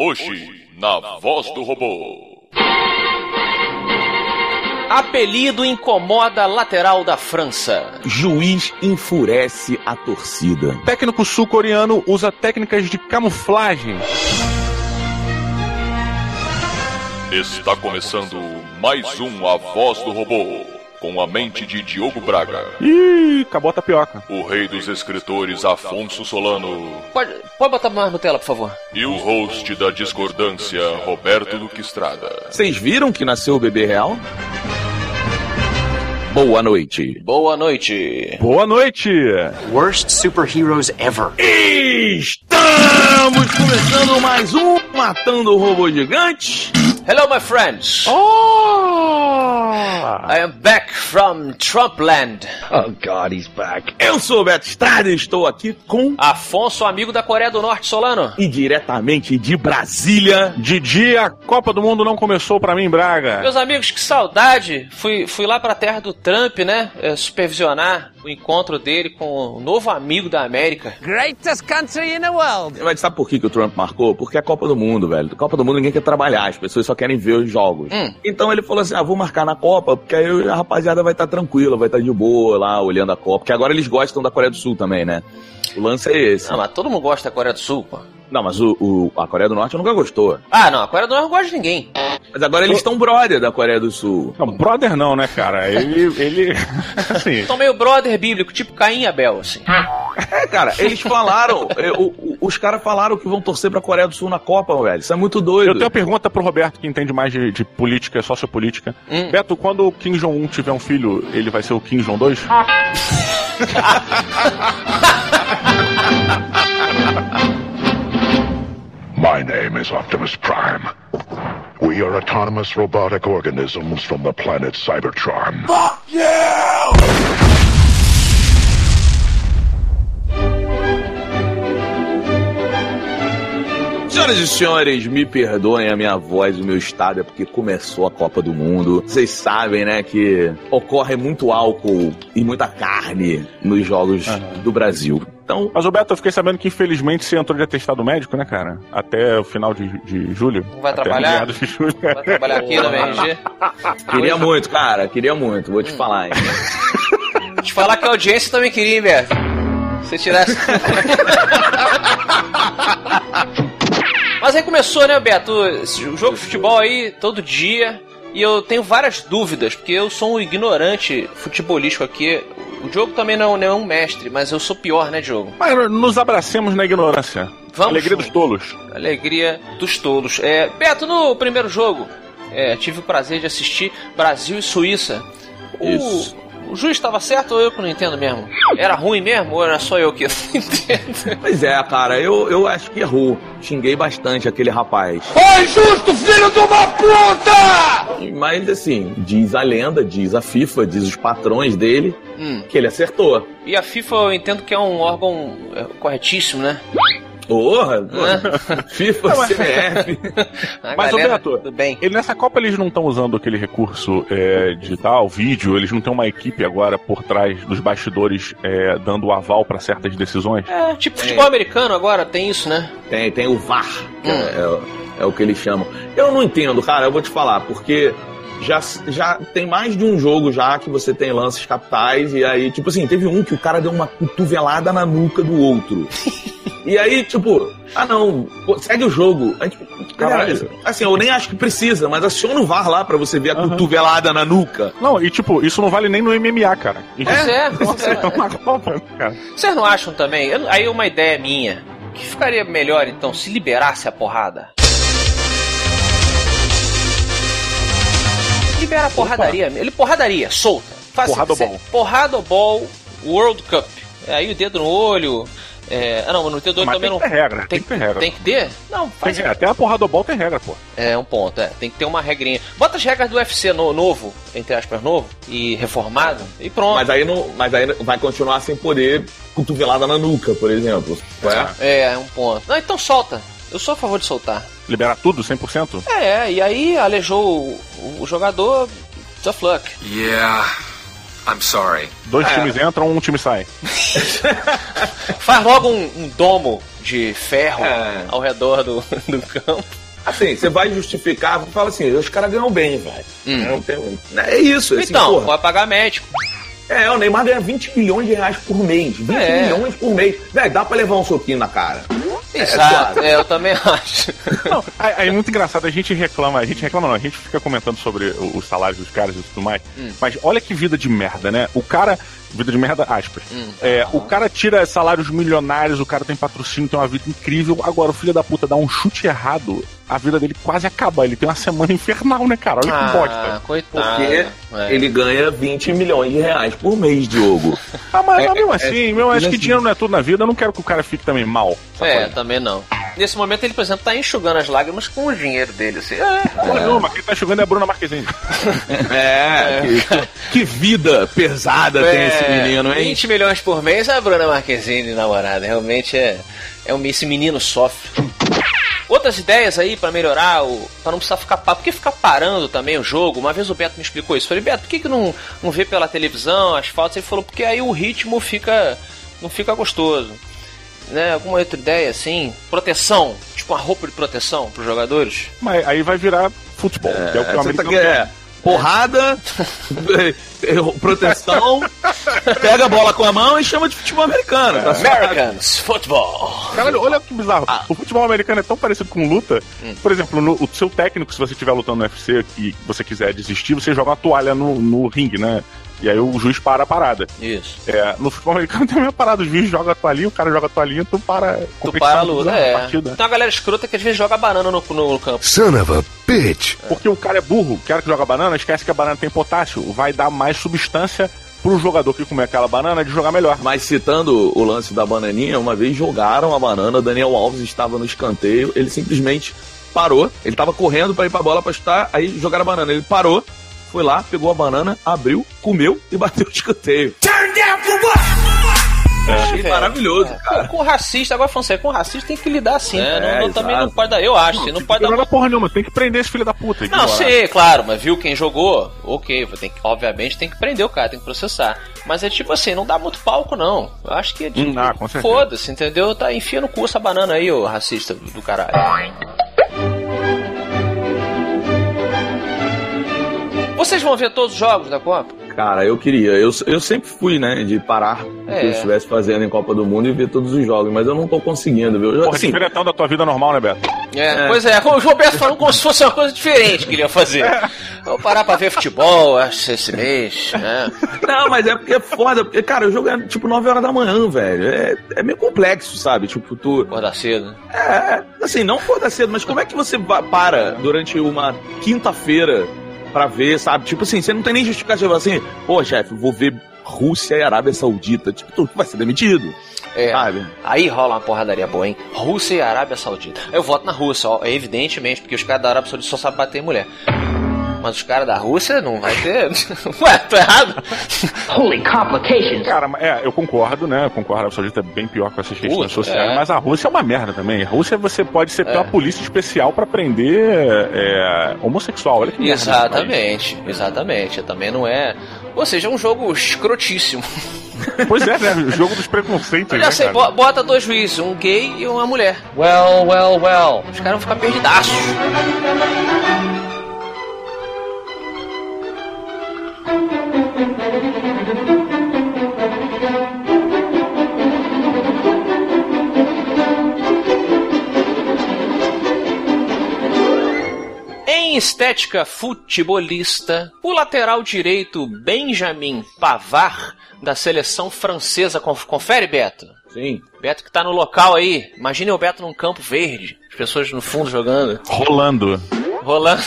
Hoje, na voz do robô. Apelido incomoda lateral da França. Juiz enfurece a torcida. Técnico sul-coreano usa técnicas de camuflagem. Está começando mais um A Voz do Robô, com a mente de Diogo Braga, Ih, acabou a tapioca. o rei dos escritores Afonso Solano Pode, pode botar mais Nutella, por favor? e o host da discordância Roberto Duque Estrada. Vocês viram que nasceu o bebê real? Boa noite. Boa noite. Boa noite! Worst superheroes ever. Estamos começando mais um Matando o Robô Gigante. Hello, my friends. Oh! I am back from Trumpland. Oh God, he's back. Eu sou o Beto Estrada e estou aqui com... Afonso, amigo da Coreia do Norte, Solano. E diretamente de Brasília... Didi, a Copa do Mundo não começou pra mim, Braga. Meus amigos, que saudade. Fui, fui lá pra terra do Trump, né? eh, supervisionar o encontro dele com o novo amigo da América. Greatest country in the world. Mas sabe por que, que o Trump marcou? Porque é a Copa do Mundo, velho. Copa do Mundo ninguém quer trabalhar, as pessoas só querem ver os jogos. Hum. Então ele falou assim: ah, vou marcar na Copa, porque aí a rapaziada vai estar tranquila, vai estar de boa lá, olhando a Copa. Porque agora eles gostam da Coreia do Sul também, né? O lance é esse. Não, mas todo mundo gosta da Coreia do Sul, pô. Não, mas o, o- a Coreia do Norte nunca gostou. Ah, não, a Coreia do Norte não gosta de ninguém. Mas agora eles estão brother da Coreia do Sul. Não, brother não, né, cara? Ele. ele assim. São meio brother bíblico, tipo Caim e Abel, assim. É, cara, eles falaram, é, o- os caras falaram que vão torcer pra Coreia do Sul na Copa, velho. Isso é muito doido. Eu tenho uma pergunta pro Roberto, que entende mais de, de política, sociopolítica. Hum. Beto, quando o Kim Jong-un tiver um filho, ele vai ser o Kim Jong-2? My name is Optimus Prime. We are autonomous robotic organisms from the planet Cybertron. Senhoras e senhores, me perdoem a minha voz, o meu estado é porque começou a Copa do Mundo. Vocês sabem, né, que ocorre muito álcool e muita carne nos jogos do Brasil. Então, Mas, Roberto, eu fiquei sabendo que infelizmente você entrou de atestado médico, né, cara? Até o final de, de julho. Não vai trabalhar? de julho. Vai trabalhar aqui na MRG. queria muito, cara, queria muito, vou te falar, hein. Te falar que a audiência também queria, hein, Beto? Se tirasse. Mas aí começou, né, Beto? O jogo de futebol aí todo dia. E eu tenho várias dúvidas, porque eu sou um ignorante futebolístico aqui. O jogo também não, não é um mestre, mas eu sou pior, né, Diogo? Mas nos abracemos na ignorância. Vamos. Alegria dos tolos. Alegria dos tolos. É, Beto, no primeiro jogo, é, tive o prazer de assistir Brasil e Suíça. O, Isso. O juiz estava certo ou eu que não entendo mesmo? Era ruim mesmo ou era só eu que não entendo? Pois é, cara, eu, eu acho que errou. Xinguei bastante aquele rapaz. Foi justo, filho de uma puta! Mas assim, diz a lenda, diz a FIFA, diz os patrões dele, Hum. que ele acertou. E a FIFA eu entendo que é um órgão é, corretíssimo, né? Porra, porra. FIFA, CBF. Mas, galera, Roberto, tudo bem. Ele, nessa Copa eles não estão usando aquele recurso é, digital, vídeo, eles não têm uma equipe agora por trás dos bastidores é, dando o aval para certas decisões? É, tipo futebol americano agora tem isso, né? Tem, tem o VAR, que é, é- é o que eles chamam. Eu não entendo, cara, eu vou te falar, porque já, já tem mais de um jogo já que você tem lances capitais, e aí, tipo assim, teve um que o cara deu uma cotovelada na nuca do outro. E aí, tipo, ah não, pô, segue o jogo. Aí, tipo, caralho, assim, eu nem acho que precisa, mas aciona o VAR lá pra você ver a cotovelada na nuca. Não, e tipo, isso não vale nem no MMA, cara. Pois é, pois Nossa, é. é uma Copa, cara. Vocês não acham também? Eu- aí uma ideia minha. Que ficaria melhor então se liberasse a porrada? Libera porradaria, ele porradaria, solta. Faz Porradobol. cê- Porradobol World Cup. É, Aí o dedo no olho. É, ah não, no dedo Mas também tem não. que ter regra, tem que ter regra. Tem que ter? Não, Tem faz. que- até a porrada do bol tem regra, pô. É um ponto, é. Tem que ter uma regrinha. Bota as regras do UFC no- novo, entre aspas, novo, e reformado, e pronto. Mas aí, não, mas aí vai continuar sem poder cotovelada na nuca, por exemplo. É? É, é um ponto. Não, então solta. Eu sou a favor de soltar. Liberar tudo, 100%? É, e aí aleijou o, o jogador. Tough luck. Yeah, I'm sorry. Dois times entram, um time sai. Faz logo um, um domo de ferro É. ao redor do, do campo. Assim, você vai justificar, fala assim, os caras ganham bem, velho. Não tem- É isso, assim, então, porra. pode pagar médico. É, o Neymar ganha 20 milhões de reais por mês. 20 É. milhões por mês. Velho, dá pra levar um soquinho na cara. Exato, suave. é, eu também acho. Não, aí é muito engraçado, a gente reclama, a gente reclama não, a gente fica comentando sobre os salários dos caras e tudo mais, mas olha que vida de merda, né? O cara, vida de merda, aspas, é, o cara tira salários milionários, o cara tem patrocínio, tem uma vida incrível, agora o filho da puta dá um chute errado, a vida dele quase acaba, ele tem uma semana infernal, né, cara? Olha que bosta. Ah, coitado. Porque É. ele ganha 20 milhões de reais por mês, Diogo. Ah, mas, É, mas mesmo é, assim, é, meu, acho assim. que dinheiro não é tudo na vida, eu não quero que o cara fique também mal. É, também não. Nesse momento ele, por exemplo, tá enxugando as lágrimas com o dinheiro dele, assim. É, Porra nenhuma, quem tá jogando é a Bruna Marquezine. É, que, que vida pesada tem esse menino, hein? 20 milhões por mês a Bruna Marquezine, namorada. Realmente é, é um, esse menino sofre. Outras ideias aí pra melhorar, o, pra não precisar ficar parado. Por que ficar parando também o jogo? Uma vez o Beto me explicou isso. Eu falei, Beto, por que, que não, não vê pela televisão as faltas? Ele falou, porque aí o ritmo fica. não fica gostoso. Né? Alguma outra ideia assim? Proteção, tipo uma roupa de proteção pros jogadores? Mas aí vai virar futebol, que é o que o tá americano aqui, é, porrada, proteção, pega a bola com a mão e chama de futebol americano. tá? Americans Football. Caralho, olha que bizarro. O futebol americano é tão parecido com luta. Por exemplo, no, o seu técnico, se você estiver lutando no UFC e você quiser desistir, você joga uma toalha no, no ringue, né? E aí o juiz para a parada. Isso. É, no futebol americano tem a mesma parada. O juiz joga a toalhinha, o cara joga a toalhinha, tu para a Tu para a luta, é. partida. Tem uma galera escrota que às vezes joga banana no, no campo. Son of a bitch. Porque o cara é burro, o cara que joga banana esquece que a banana tem potássio, vai dar mais substância pro jogador que comer aquela banana de jogar melhor. Mas citando o lance da bananinha, uma vez jogaram a banana, Daniel Alves estava no escanteio, ele simplesmente parou, ele estava correndo para ir para a bola para chutar, aí jogaram a banana, ele parou, foi lá, pegou a banana, abriu, comeu e bateu o escanteio. Achei velho. maravilhoso, É, cara. Com, com racista, agora falando sério, com racista tem que lidar assim. É, né? Não- não- também não pode dar. Eu acho, assim, não pode dar. Não porra nenhuma, tem que prender esse filho da puta. Não, sei, claro, mas viu quem jogou? Ok, tem que, obviamente tem que prender o cara, tem que processar. Mas é tipo assim, não dá muito palco, não. Eu acho que é tipo, ah, com certeza. foda-se, entendeu? Tá, enfia no cu essa banana aí, ô racista do caralho. Vocês vão ver todos os jogos da Copa? Cara, eu queria. Eu, eu sempre fui, né, de parar o É. que eu estivesse fazendo em Copa do Mundo e ver todos os jogos, mas eu não tô conseguindo, viu? Eu, Porra, assim, diferentão da tua vida normal, né, Beto? É, pois é, como o Roberto falou como se fosse uma coisa diferente que ele ia fazer. Vou parar pra ver futebol, acho, esse mês, né? Não, mas é porque é foda, porque, cara, o jogo é tipo 9 horas da manhã, velho. É, é meio complexo, sabe? Tipo, tu. Acordar cedo. É, assim, não acordar cedo, mas como é que você para durante uma quinta-feira pra ver, sabe? Tipo assim, você não tem nem justificativa assim, pô, chefe, vou ver Rússia e Arábia Saudita. Tipo, tu vai ser demitido, É. sabe? Aí rola uma porradaria boa, hein? Rússia e Arábia Saudita. Eu voto na Rússia, ó, evidentemente, porque os caras da Arábia Saudita só sabem bater em mulher. Mas os caras da Rússia não vai ter. Ué, tô errado? Holy complications. Cara, é, eu concordo, né? Eu concordo, a Saudita é bem pior com essas questões Puta, sociais, é. mas a Rússia é uma merda também. A Rússia você pode ser É. uma polícia especial pra prender é, homossexual. Olha que merda. Exatamente, exatamente. Também não é. Ou seja, é um jogo escrotíssimo. Pois é, né? O jogo dos preconceitos, Eu né, já sei, cara? bo- bota dois juízes, um gay e uma mulher. Well, well, well. Os caras vão ficar perdidaços. Estética futebolista, o lateral direito Benjamin Pavard, da seleção francesa, conf- confere, Beto? Sim. Beto que tá no local aí. Imagine o Beto num campo verde, as pessoas no fundo jogando. Rolando. Rolando.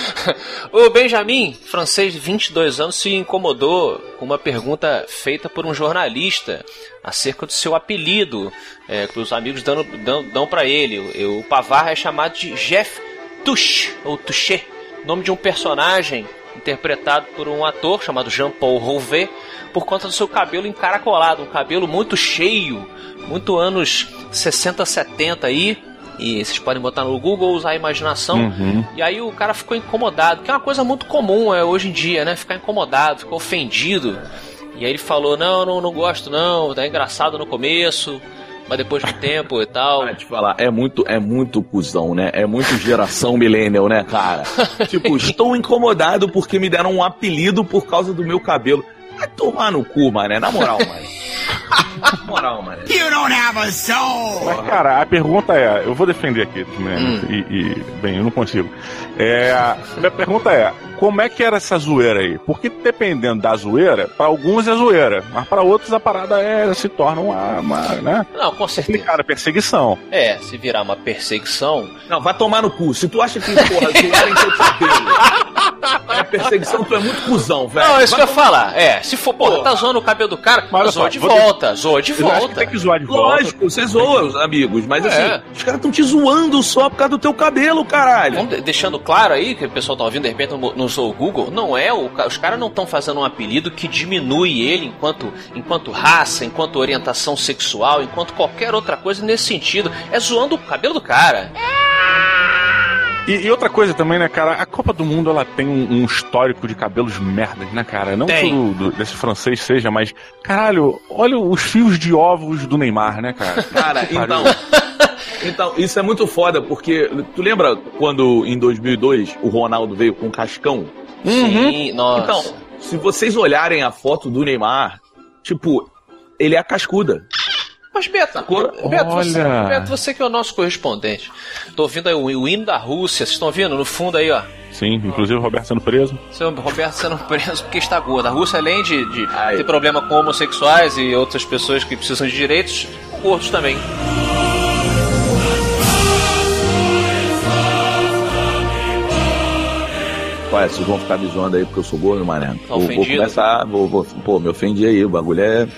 o Benjamin, francês de 22 anos, se incomodou com uma pergunta feita por um jornalista acerca do seu apelido, é, que os amigos dão, dão, dão para ele. O, o Pavard é chamado de Jeff Touche, ou Touché, nome de um personagem interpretado por um ator chamado Jean-Paul Rouvet, por conta do seu cabelo encaracolado, um cabelo muito cheio, muito anos 60, 70 aí. E vocês podem botar no Google, usar a imaginação. Uhum. E aí o cara ficou incomodado, que é uma coisa muito comum é, hoje em dia, né? Ficar incomodado, ficou ofendido. E aí ele falou: Não, não, não gosto, não, tá engraçado no começo. Mas depois do tempo e tal. Vai te falar, é muito, é muito cuzão, né? É muito geração millennial, né, cara? tipo, estou incomodado porque me deram um apelido por causa do meu cabelo. Vai tomar no cu, mané, na moral, mano. Na moral, mano. You don't have a soul! Mas, cara, a pergunta é: eu vou defender aqui, né? Hum. E, e, bem, eu não consigo. É, a minha pergunta é: como é que era essa zoeira aí? Porque dependendo da zoeira, pra alguns é zoeira, mas pra outros a parada é, se torna uma, uma né? Não, com certeza. Cara, perseguição. É, se virar uma perseguição. Não, vai tomar no cu. Se tu acha que, porra, zoarem teu cabelo é perseguição, tu é muito cuzão, velho. Não, é isso que eu ia falar. É, se for, porra, tá zoando o cabelo do cara, Mas zoa de volta, zoa de Eu volta. tem que zoar de volta. Lógico, você zoa os amigos, mas É. assim, os caras estão te zoando só por causa do teu cabelo, caralho. Vamos de- deixando claro aí, que o pessoal tá ouvindo, de repente não, usou o Google, não é, o, os caras não estão fazendo um apelido que diminui ele enquanto, enquanto raça, enquanto orientação sexual, enquanto qualquer outra coisa nesse sentido. É zoando o cabelo do cara. E, e outra coisa também, né, cara? A Copa do Mundo ela tem um, um histórico de cabelos merdas, né, cara? Não Tem. que o do- desse francês seja, mas, caralho, olha os fios de ovos do Neymar, né, cara? Cara, então. Então, isso é muito foda, porque tu lembra quando em 2002 o Ronaldo veio com o cascão? Sim, nossa. Então, se vocês olharem a foto do Neymar, tipo, ele é a cascuda. Mas Beto, Sacou? Beto, você, Olha. Beto, você que é o nosso correspondente. Tô ouvindo aí o, o hino da Rússia, vocês estão ouvindo? No fundo aí, ó. Sim, inclusive o Roberto sendo preso. Seu Roberto sendo preso porque está gordo. A Rússia, além de, de ter problema com homossexuais e outras pessoas que precisam de direitos, gordos também. Olha, vocês vão ficar me zoando aí porque eu sou gordo, mané. Tá vou, vou começar, vou, vou- pô, me ofendi aí, o bagulho é.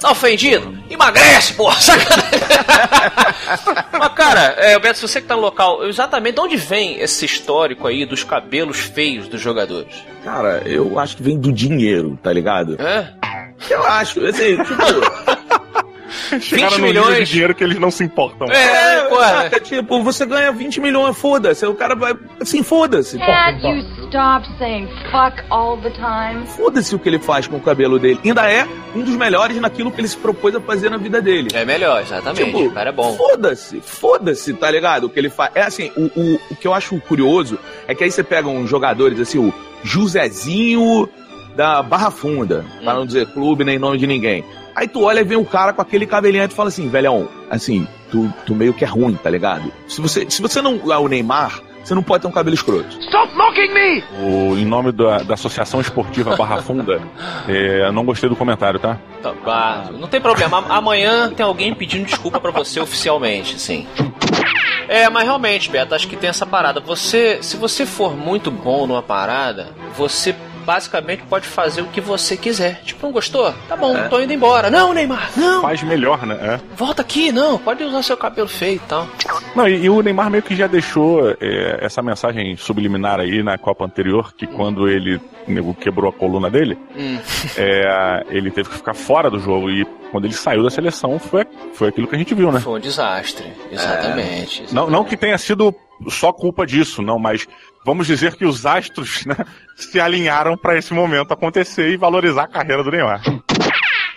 Tá ofendido? Emagrece, porra! Mas, cara, é, Beto, se você que tá no local, exatamente de onde vem esse histórico aí dos cabelos feios dos jogadores? Cara, eu acho que vem do dinheiro, tá ligado? Hã? Eu acho, assim, tipo. Chegaram 20 no nível milhões. de dinheiro que eles não se importam. É, porra. saca, tipo, você ganha 20 milhões, foda-se. O cara vai. Assim, foda-se. Can't you stop saying fuck all the time? Foda-se o que ele faz com o cabelo dele. Ainda é um dos melhores naquilo que ele se propôs a fazer na vida dele. É melhor, exatamente. Tipo, o cara é bom. Foda-se, foda-se, tá ligado? O que ele faz. É assim, o, o, o que eu acho curioso é que aí você pega uns jogadores, assim, o Josézinho da Barra Funda, pra Hum. não dizer clube nem nome de ninguém. Aí tu olha e vê um cara com aquele cabelinho e tu fala assim, velhão, assim, tu, tu meio que é ruim, tá ligado? Se você, se você não é o Neymar, você não pode ter um cabelo escroto. Stop mocking me! O, em nome da, da Associação Esportiva Barra Funda, é, eu não gostei do comentário, tá? Tá, bah, não tem problema. Amanhã tem alguém pedindo desculpa pra você oficialmente, sim. É, mas realmente, Beto, acho que tem essa parada. Você, se você for muito bom numa parada, você basicamente pode fazer o que você quiser. Tipo, não gostou? Tá bom, tô indo embora. Não, Neymar, não. Faz melhor, né? É. Volta aqui, não. Pode usar seu cabelo feio e tal. Não, e, e o Neymar meio que já deixou é, essa mensagem subliminar aí na Copa anterior, que quando ele quebrou a coluna dele, Hum. é, ele teve que ficar fora do jogo. E quando ele saiu da seleção, foi, foi aquilo que a gente viu, né? Foi um desastre. Exatamente. Não, não que tenha sido só culpa disso, não, mas vamos dizer que os astros né, se alinharam para esse momento acontecer e valorizar a carreira do Neymar.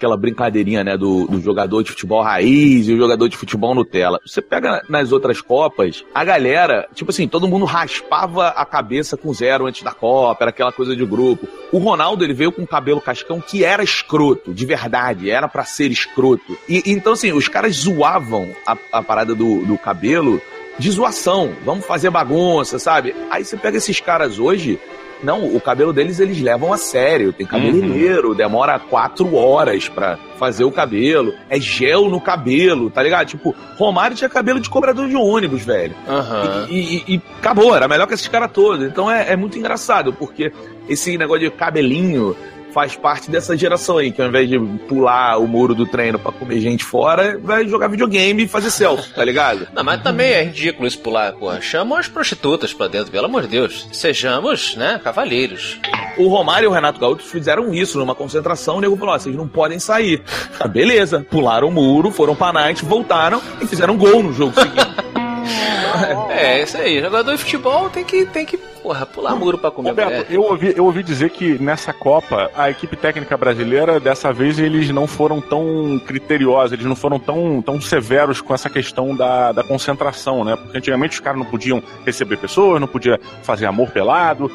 aquela brincadeirinha, né, do, do jogador de futebol raiz e o jogador de futebol Nutella. Você pega nas outras Copas, a galera, tipo assim, todo mundo raspava a cabeça com zero antes da Copa, era aquela coisa de grupo. O Ronaldo, ele veio com um cabelo cascão que era escroto, de verdade, era pra ser escroto. E então, assim, os caras zoavam a, a parada do, do cabelo de zoação, vamos fazer bagunça, sabe? Aí você pega esses caras hoje, não, o cabelo deles eles levam a sério. Tem cabeleireiro, demora quatro horas pra fazer o cabelo. É gel no cabelo, tá ligado? Tipo, Romário tinha cabelo de cobrador de ônibus, velho. Aham. E, e- e acabou, era melhor que esses caras todos. Então é, é muito engraçado, porque esse negócio de cabelinho faz parte dessa geração aí, que ao invés de pular o muro do treino pra comer gente fora, vai jogar videogame e fazer selfie, tá ligado? Não, mas também é ridículo isso pular, porra. Chamam as prostitutas pra dentro, pelo amor de Deus. Sejamos, né, cavalheiros. O Romário e o Renato Gaúcho fizeram isso numa concentração. O nego falou: ó, vocês não podem sair. Ah, beleza. Pularam o muro, foram pra night, voltaram e fizeram gol no jogo seguinte. É, isso aí. Jogador de futebol tem que, tem que porra, pular muro pra comer Roberto, eu ouvi, eu ouvi dizer que nessa Copa, a equipe técnica brasileira, dessa vez, eles não foram tão criteriosos, eles não foram tão, tão severos com essa questão da, da concentração, né? Porque antigamente os caras não podiam receber pessoas, não podia fazer amor pelado,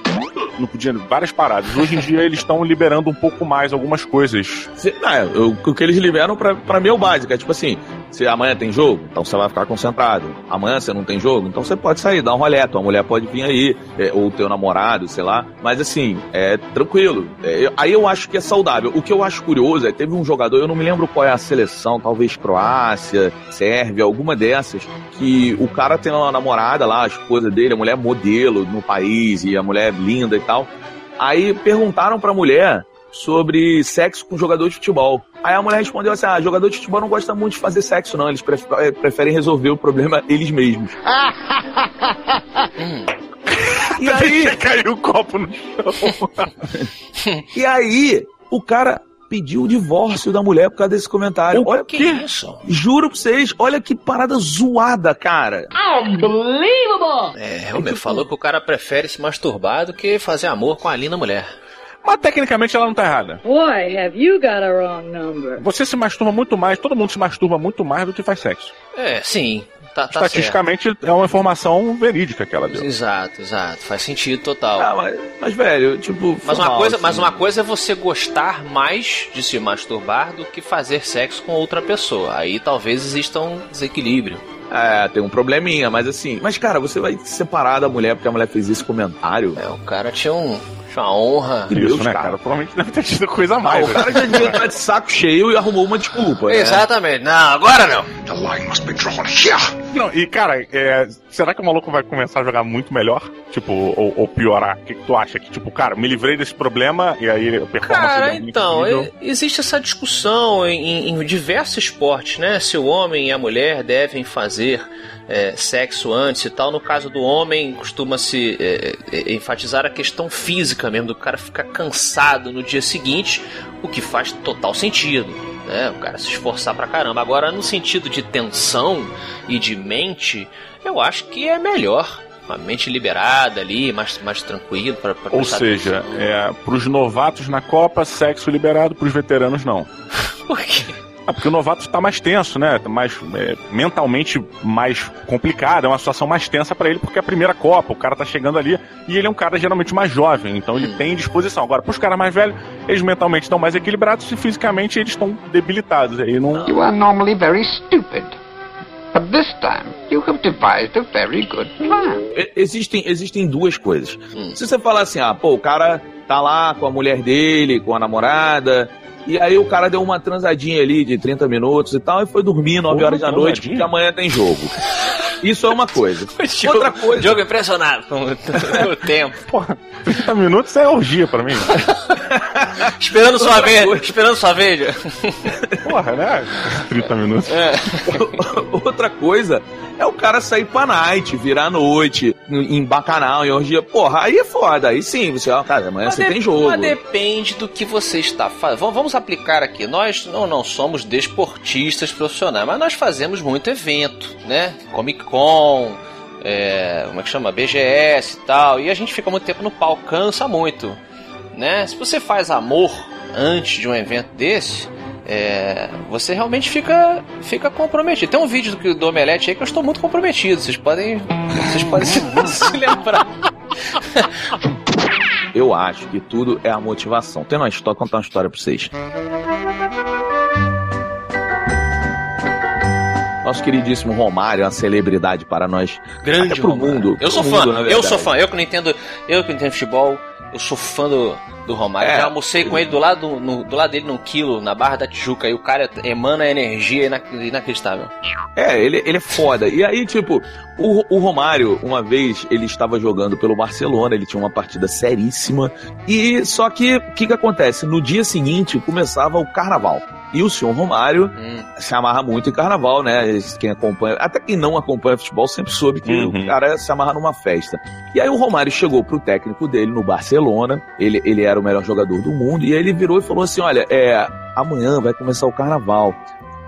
não podia várias paradas. Hoje em dia eles estão liberando um pouco mais algumas coisas. Se- não, é, o, o que eles liberam pra, pra mim é o básico. É tipo assim, se amanhã tem jogo, então você vai ficar concentrado. Amanhã você não tem jogo, então você pode sair, dar um rolê, tua mulher pode vir aí, é, ou teu namorado, sei lá. Mas assim, é tranquilo. É, eu- aí eu acho que é saudável. O que eu acho curioso é, teve um jogador, eu não me lembro qual é a seleção, talvez Croácia, Sérvia, alguma dessas, que o cara tem uma namorada lá, a esposa dele, a mulher modelo no país, e a mulher linda e tal. Aí perguntaram pra mulher sobre sexo com jogador de futebol. Aí a mulher respondeu assim: ah, jogador de futebol não gosta muito de fazer sexo, não. Eles pref- eh, preferem resolver o problema eles mesmos. e aí, caiu o copo no chão. e aí, o cara pediu o divórcio da mulher por causa desse comentário. olha que isso? Juro pra vocês, olha que parada zoada, cara. Unbelievable! É, realmente, falou que o cara prefere se masturbar do que fazer amor com a linda mulher. Mas tecnicamente ela não tá errada. Boy, have you got a wrong number. Você se masturba muito mais, todo mundo se masturba muito mais do que faz sexo. É, sim. Tá, tá Estatisticamente é uma informação verídica que ela certo. deu. Exato, exato. Faz sentido total. Ah, mas, mas, velho, tipo. Mas uma, mal, coisa, assim. mas uma coisa é você gostar mais de se masturbar do que fazer sexo com outra pessoa. Aí talvez exista um desequilíbrio. É, tem um probleminha, mas assim. Mas, cara, você vai se separar da mulher porque a mulher fez esse comentário? É, o cara tinha, um, tinha uma honra. Que Isso, Deus, né, cara. cara? Provavelmente deve ter tido coisa a Ah, mais. o cara já devia estar de saco cheio e arrumou uma desculpa. né? Exatamente. Não, agora não. The line must be drawn here. Não, e cara, é, será que o maluco vai começar a jogar muito melhor? Tipo, ou, ou piorar? O que, que tu acha? Que, tipo, cara, me livrei desse problema e aí a performance Cara, é então, incrível. existe essa discussão em, em diversos esportes, né? Se o homem e a mulher devem fazer é, sexo antes e tal. No caso do homem, costuma-se é, é, enfatizar a questão física mesmo, do cara ficar cansado no dia seguinte, o que faz total sentido. Né? O cara se esforçar pra caramba. Agora, no sentido de tensão e de mente, eu acho que é melhor. Uma mente liberada ali, mais, mais tranquilo. Pra, pra Ou seja, é, pros novatos na Copa, sexo liberado, pros veteranos não. Ah, porque o novato tá mais tenso, né? Tá mais é, mentalmente mais complicado, é uma situação mais tensa pra ele porque é a primeira Copa, o cara tá chegando ali e ele é um cara geralmente mais jovem, então ele Hum. tem disposição. Agora, pros caras mais velhos, eles mentalmente estão mais equilibrados e fisicamente eles estão debilitados. Aí não. You are normally very stupid. But this time, you have devised a very good plan. Existem, existem duas coisas. Hum. Se você falar assim, ah, pô, o cara tá lá com a mulher dele, com a namorada, e aí o cara deu uma transadinha ali de 30 minutos e tal, e foi dormir 9 Pô, horas da noite, porque amanhã tem jogo. Isso é uma coisa. Diogo- Outra coisa. Diogo impressionado com o, tempo. Porra, 30 minutos é orgia pra mim. Esperando sua Outra vez. coisa. Esperando sua vez. Porra, né? 30 minutos. Outra coisa é o cara sair pra night, virar noite, em bacanal, em orgia. Porra, aí é foda. Aí sim, você, ó, cara, amanhã você de- tem jogo. mas depende do que você está fazendo. Vamos, vamos aplicar aqui. Nós não, não somos desportistas profissionais, mas nós fazemos muito evento, né? Comic Con, é, como é que chama? BGS e tal. E a gente fica muito tempo no palco, cansa muito, né? Se você faz amor antes de um evento desse. É, você realmente fica, fica comprometido. Tem um vídeo do, do Omelete aí que eu estou muito comprometido. Vocês podem, vocês podem se, se lembrar. Eu acho que tudo é a motivação. Tem uma história, contar uma história pra vocês. Nosso queridíssimo Romário é uma celebridade para nós. Grande até pro Romário. mundo. Eu sou fã, mundo, na eu sou fã. Eu que não entendo, eu que não entendo futebol, eu sou fã do, do Romário. É. Já almocei com ele do lado, no- do lado dele num quilo, na Barra da Tijuca, e o cara emana energia ina- inacreditável. É, ele, ele é foda. E aí, tipo, o, o Romário, uma vez, ele estava jogando pelo Barcelona, ele tinha uma partida seríssima. E só que, o que que acontece? No dia seguinte, começava o carnaval. E o senhor Romário Hum. se amarra muito em carnaval, né? Quem acompanha, até quem não acompanha futebol sempre soube que Uhum. o cara se amarra numa festa. E aí o Romário chegou pro técnico dele no Barcelona, ele, ele era o melhor jogador do mundo, e aí ele virou e falou assim: Olha, é, amanhã vai começar o carnaval.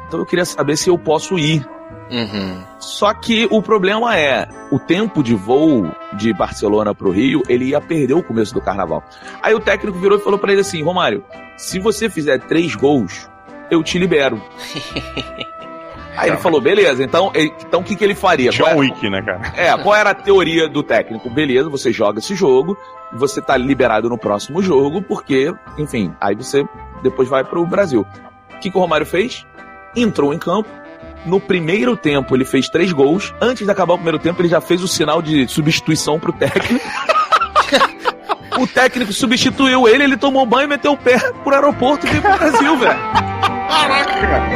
Então eu queria saber se eu posso ir Uhum. Só que o problema é, o tempo de voo de Barcelona pro Rio, ele ia perder o começo do carnaval. Aí o técnico virou e falou para ele assim: Romário, se você fizer três gols, eu te libero. Aí ele falou, beleza, então então o que, que ele faria? John é- Wick, né, cara? É, qual era a teoria do técnico? Beleza, você joga esse jogo, você tá liberado no próximo jogo, porque, enfim, aí você depois vai pro Brasil. O que, que o Romário fez? Entrou em campo. No primeiro tempo ele fez três gols. Antes de acabar o primeiro tempo, ele já fez o sinal de substituição pro técnico. o técnico substituiu ele, ele tomou banho, meteu o pé pro aeroporto e veio pro Brasil, velho. Caraca, cara.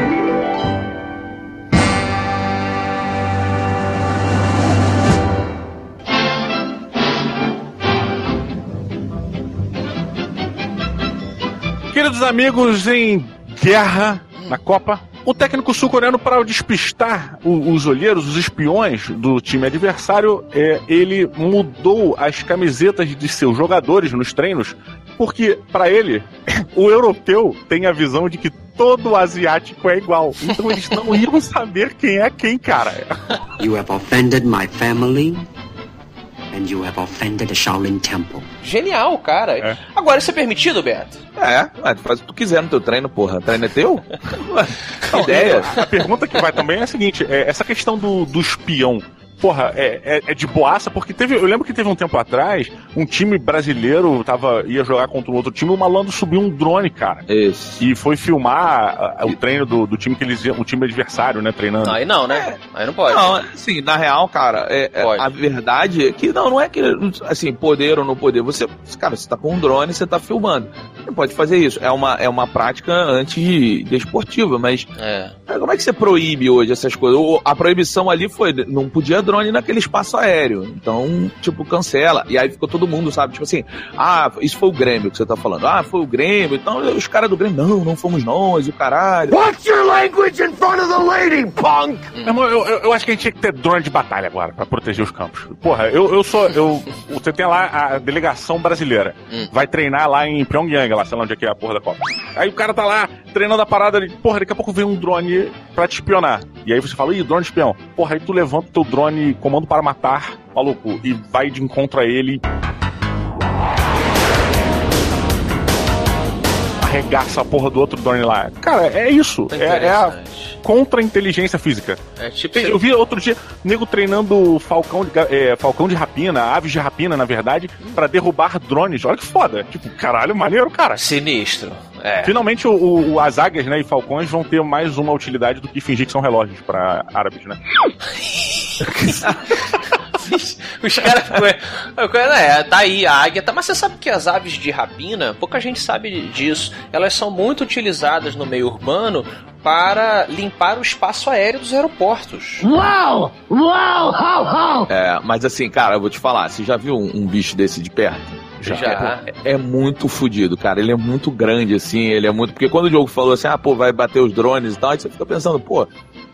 Queridos amigos, em guerra na Copa, o técnico sul-coreano, para despistar os olheiros, os espiões do time adversário, é, ele mudou as camisetas de seus jogadores nos treinos, porque, para ele, o europeu tem a visão de que todo asiático é igual. Então eles não iam saber quem é quem, cara. You have offended my family, and you have offended the Shaolin Temple. Genial, cara. Agora, isso é permitido, Beto? É, tu faz o que tu quiser no teu treino, porra. O treino é teu? Não, ideia. A, a pergunta que vai também é a seguinte: é, essa questão do, do espião. Porra, é, é, é de boaça, porque teve. Eu lembro que teve um tempo atrás, um time brasileiro tava, ia jogar contra um outro time, o malandro subiu um drone, cara. Isso. E foi filmar ah, o treino do, do time que eles iam, o time adversário, né, treinando. Aí não, né? Aí não pode. Não, assim, na real, cara, é, é- a verdade é que não, não é que, assim, poder ou não poder. Você, cara, você tá com um drone, você tá filmando. Você pode fazer isso. É uma, é uma prática anti-desportiva, mas É. Como é que você proíbe hoje essas coisas? O- A proibição ali foi, não podia drone naquele espaço aéreo. Então, tipo, cancela. E aí ficou todo mundo, sabe? Tipo assim, ah, isso foi o Grêmio que você tá falando. Ah, foi o Grêmio. Então, os caras do Grêmio, não, não fomos nós, o caralho. Watch your language in front of the lady, punk! Meu irmão, eu, eu, eu acho que a gente tinha que ter drone de batalha agora, pra proteger os campos. Porra, eu, eu sou. Eu, você tem lá a delegação brasileira. Vai treinar lá em Pyongyang, lá, sei lá onde é que é a porra da Copa. Aí o cara tá lá treinando a parada ali. Porra, daqui a pouco vem um drone pra te espionar. E aí você fala, ih, drone de espião. Porra, aí tu levanta o teu drone, comando para matar, maluco, e vai de encontro a ele. Arregaça a porra do outro drone lá. Cara, é isso. É, é a contra-inteligência física. É tipo. Eu vi outro dia nego treinando falcão de, é, falcão de rapina, aves de rapina, na verdade, pra derrubar drones. Olha que foda. Tipo, caralho, maneiro, cara. Sinistro. É. Finalmente, o, o- as águias né, e falcões vão ter mais uma utilidade do que fingir que são relógios pra árabes, né? Os caras. o cara, É, tá aí a águia, tá, mas você sabe que as aves de rapina, pouca gente sabe disso. Elas são muito utilizadas no meio urbano para limpar o espaço aéreo dos aeroportos. Wow! Wow! How, how! É, mas assim, cara, eu vou te falar, você já viu um, um bicho desse de perto? Já. É, é muito fodido, cara. Ele é muito grande, assim. Ele é muito. Porque quando o jogo falou assim, ah, pô, vai bater os drones e tal, aí você fica pensando, pô,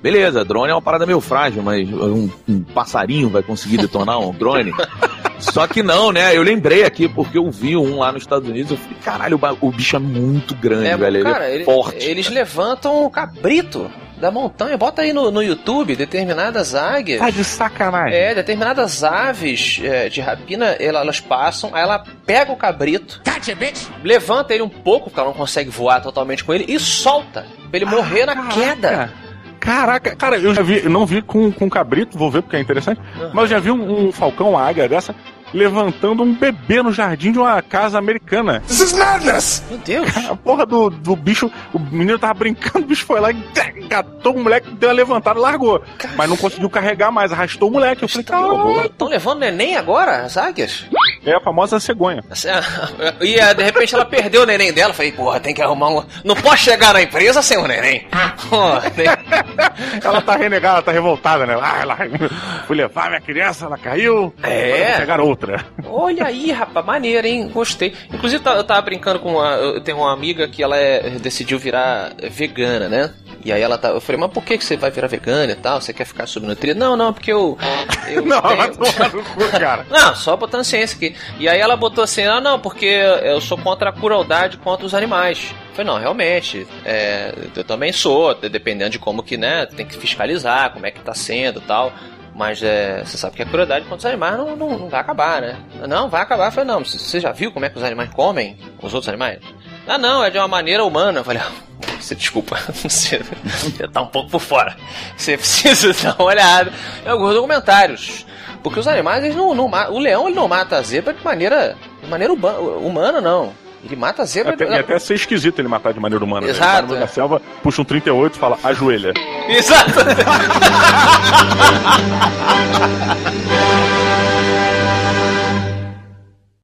beleza, drone é uma parada meio frágil, mas um, um passarinho vai conseguir detonar um drone? Só que não, né? Eu lembrei aqui porque eu vi um lá nos Estados Unidos. Eu falei, caralho, o bicho é muito grande, É, velho. cara, ele é ele- forte. eles levantam o cabrito da montanha. Bota aí no, no YouTube determinadas águias. Tá de sacanagem. É, determinadas aves é, de rapina, ela- elas passam, aí ela pega o cabrito, levanta ele um pouco, porque ela não consegue voar totalmente com ele, e solta, pra ele morrer na queda. Caraca, cara, eu já vi, eu não vi com, com cabrito, vou ver porque é interessante, mas eu já vi um, um falcão, uma águia dessa, levantando um bebê no jardim de uma casa americana. This is madness! Meu Deus! A porra do, do bicho, o menino tava brincando, o bicho foi lá e engatou o moleque, deu uma levantada e largou. Mas não conseguiu carregar mais, arrastou o moleque. Eu falei, caralho. Estão levando neném agora, as águias? É a famosa cegonha. E é, de repente ela perdeu o neném dela. Falei, porra, tem que arrumar um. Não posso chegar na empresa sem o neném. Porra, tem- Ela tá renegada, ela tá revoltada, né? Ah, ela fui levar minha criança, ela caiu. É. pegar outra. Olha aí, rapaz, maneiro, hein? Gostei. Inclusive, tá- eu tava brincando com uma. Eu tenho uma amiga que ela é- decidiu virar vegana, né? E aí ela tá. Eu falei, mas por que que você vai virar vegana e tal? Você quer ficar subnutrida? Não, não, porque eu. eu Não, tenho- cu, cara. Não, só botando ciência aqui. E aí ela botou assim, ah não, porque eu sou contra a crueldade contra os animais. Eu falei, não, realmente, é, eu também sou, de- dependendo de como que, né, tem que fiscalizar, como é que tá sendo e tal. Mas é, você sabe que a crueldade contra os animais não, não, não vai acabar, né? Não, vai acabar. Eu falei, não, você- já viu como é que os animais comem os outros animais? Ah, não, é de uma maneira humana. Eu falei, você desculpa, você, você tá um pouco por fora. Você precisa dar uma olhada em alguns documentários. Porque os animais, eles não, não. O leão ele não mata a zebra de maneira, de maneira humana, não. Ele mata a zebra. É e é até ser esquisito ele matar de maneira humana. Exato. Né? Ele é. selva, puxa um 38 e fala, ajoelha. Exato.